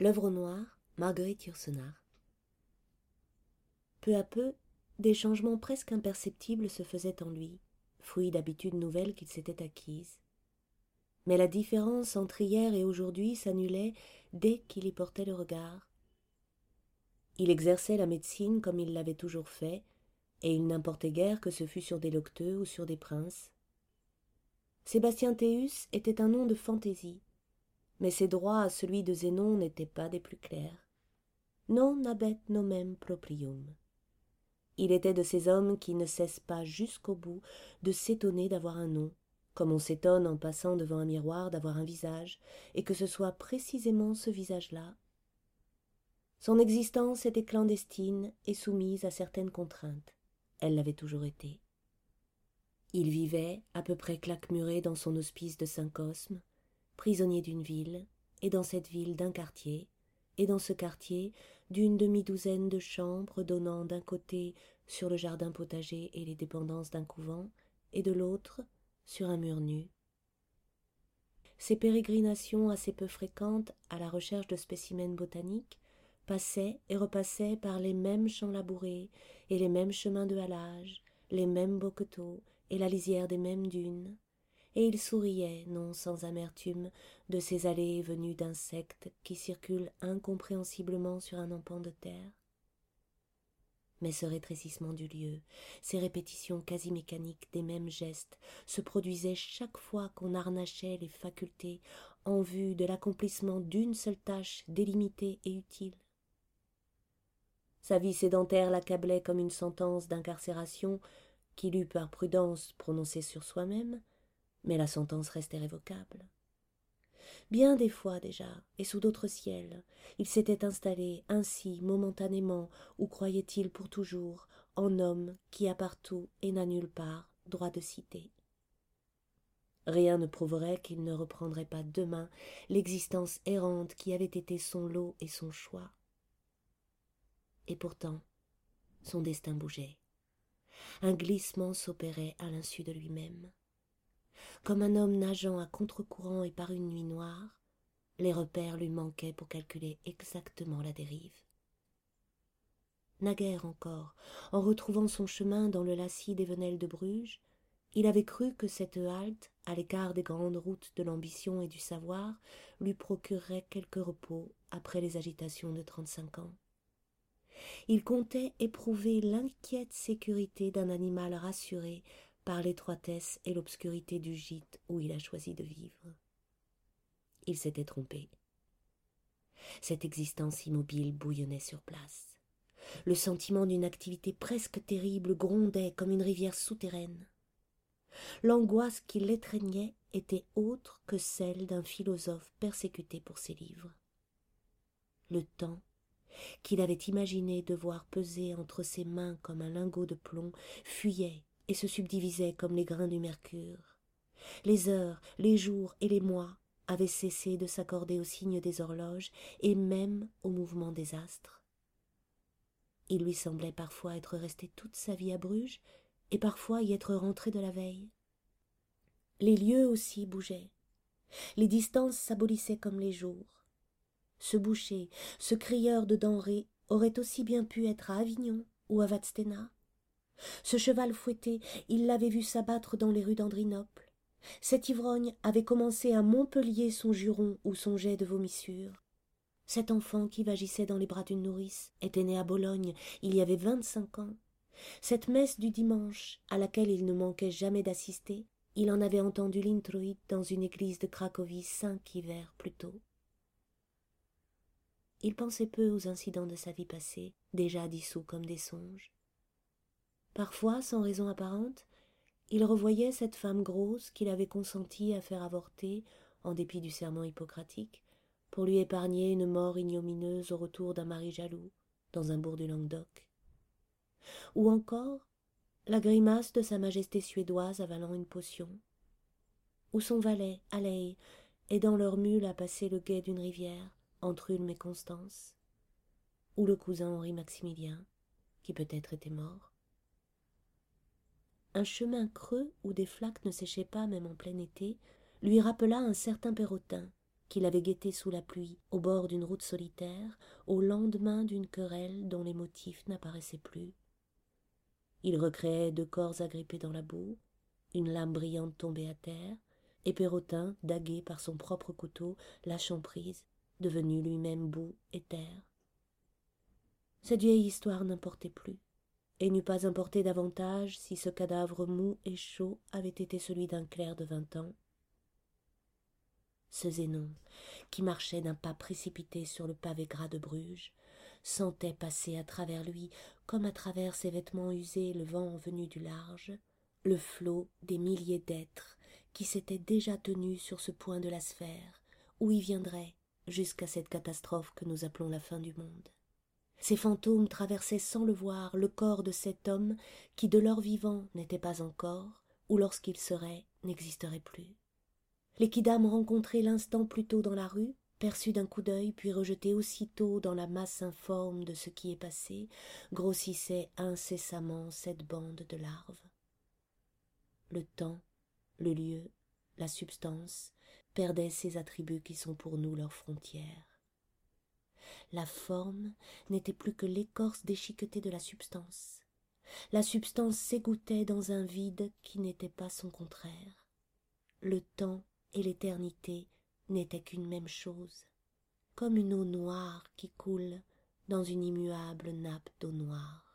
L'œuvre noire, Marguerite Yourcenar. Peu à peu, des changements presque imperceptibles se faisaient en lui, fruits d'habitudes nouvelles qu'il s'était acquises. Mais la différence entre hier et aujourd'hui s'annulait dès qu'il y portait le regard. Il exerçait la médecine comme il l'avait toujours fait, et il n'importait guère que ce fût sur des locteux ou sur des princes. Sébastien Théus était un nom de fantaisie, mais ses droits à celui de Zénon n'étaient pas des plus clairs. Non abet nomem proprium. Il était de ces hommes qui ne cessent pas jusqu'au bout de s'étonner d'avoir un nom, comme on s'étonne en passant devant un miroir d'avoir un visage, et que ce soit précisément ce visage-là. Son existence était clandestine et soumise à certaines contraintes. Elle l'avait toujours été. Il vivait, à peu près claquemuré dans son hospice de Saint-Cosme, prisonnier d'une ville, et dans cette ville d'un quartier, et dans ce quartier d'une demi-douzaine de chambres donnant d'un côté sur le jardin potager et les dépendances d'un couvent, et de l'autre sur un mur nu. Ces pérégrinations assez peu fréquentes à la recherche de spécimens botaniques passaient et repassaient par les mêmes champs labourés et les mêmes chemins de halage, les mêmes boqueteaux et la lisière des mêmes dunes, et il souriait, non sans amertume, de ces allées et venues d'insectes qui circulent incompréhensiblement sur un empan de terre. Mais ce rétrécissement du lieu, ces répétitions quasi mécaniques des mêmes gestes, se produisaient chaque fois qu'on harnachait les facultés en vue de l'accomplissement d'une seule tâche délimitée et utile. Sa vie sédentaire l'accablait comme une sentence d'incarcération qu'il eût par prudence prononcée sur soi-même, mais la sentence restait révocable. Bien des fois déjà, et sous d'autres ciels, il s'était installé ainsi momentanément, ou croyait-il pour toujours, en homme qui a partout et n'a nulle part droit de citer. Rien ne prouverait qu'il ne reprendrait pas demain l'existence errante qui avait été son lot et son choix. Et pourtant, son destin bougeait. Un glissement s'opérait à l'insu de lui-même comme un homme nageant à contre-courant et par une nuit noire, les repères lui manquaient pour calculer exactement la dérive. Naguère encore, en retrouvant son chemin dans le lacis des venelles de Bruges, il avait cru que cette halte, à l'écart des grandes routes de l'ambition et du savoir, lui procurerait quelque repos après les agitations de trente-cinq ans. Il comptait éprouver l'inquiète sécurité d'un animal rassuré par l'étroitesse et l'obscurité du gîte où il a choisi de vivre. Il s'était trompé. Cette existence immobile bouillonnait sur place. Le sentiment d'une activité presque terrible grondait comme une rivière souterraine. L'angoisse qui l'étreignait était autre que celle d'un philosophe persécuté pour ses livres. Le temps, qu'il avait imaginé devoir peser entre ses mains comme un lingot de plomb, fuyait et se subdivisaient comme les grains du mercure. Les heures, les jours et les mois avaient cessé de s'accorder au signe des horloges et même au mouvement des astres. Il lui semblait parfois être resté toute sa vie à Bruges et parfois y être rentré de la veille. Les lieux aussi bougeaient. Les distances s'abolissaient comme les jours. Ce boucher, ce crieur de denrées aurait aussi bien pu être à Avignon ou à Vadstena, ce cheval fouetté, il l'avait vu s'abattre dans les rues d'Andrinople. Cet ivrogne avait commencé à Montpellier son juron ou son jet de vomissure. Cet enfant qui vagissait dans les bras d'une nourrice était né à Bologne il y avait vingt-cinq ans. Cette messe du dimanche, à laquelle il ne manquait jamais d'assister, il en avait entendu l'introïde dans une église de Cracovie cinq hivers plus tôt. Il pensait peu aux incidents de sa vie passée, déjà dissous comme des songes. Parfois, sans raison apparente, il revoyait cette femme grosse qu'il avait consenti à faire avorter, en dépit du serment hippocratique, pour lui épargner une mort ignomineuse au retour d'un mari jaloux, dans un bourg du Languedoc. Ou encore la grimace de sa majesté suédoise avalant une potion. Ou son valet, Aleille, aidant leur mule à passer le guet d'une rivière, entre Ulm et Constance. Ou le cousin Henri Maximilien, qui peut-être était mort un chemin creux où des flaques ne séchaient pas même en plein été lui rappela un certain perrotin qu'il avait guetté sous la pluie, au bord d'une route solitaire, au lendemain d'une querelle dont les motifs n'apparaissaient plus. Il recréait deux corps agrippés dans la boue, une lame brillante tombée à terre, et Pérotin, dagué par son propre couteau, lâchant prise, devenu lui-même boue et terre. Cette vieille histoire n'importait plus, et n'eût pas importé davantage si ce cadavre mou et chaud avait été celui d'un clerc de vingt ans. Ce Zénon, qui marchait d'un pas précipité sur le pavé gras de Bruges, sentait passer à travers lui, comme à travers ses vêtements usés, le vent venu du large, le flot des milliers d'êtres qui s'étaient déjà tenus sur ce point de la sphère, où y viendrait jusqu'à cette catastrophe que nous appelons la fin du monde. Ces fantômes traversaient sans le voir le corps de cet homme qui de leur vivant n'était pas encore, ou lorsqu'il serait n'existerait plus. Les quidam rencontrés l'instant plus tôt dans la rue, perçus d'un coup d'œil puis rejetés aussitôt dans la masse informe de ce qui est passé, grossissaient incessamment cette bande de larves. Le temps, le lieu, la substance perdaient ces attributs qui sont pour nous leurs frontières. La forme n'était plus que l'écorce déchiquetée de la substance. La substance s'égouttait dans un vide qui n'était pas son contraire. Le temps et l'éternité n'étaient qu'une même chose, comme une eau noire qui coule dans une immuable nappe d'eau noire.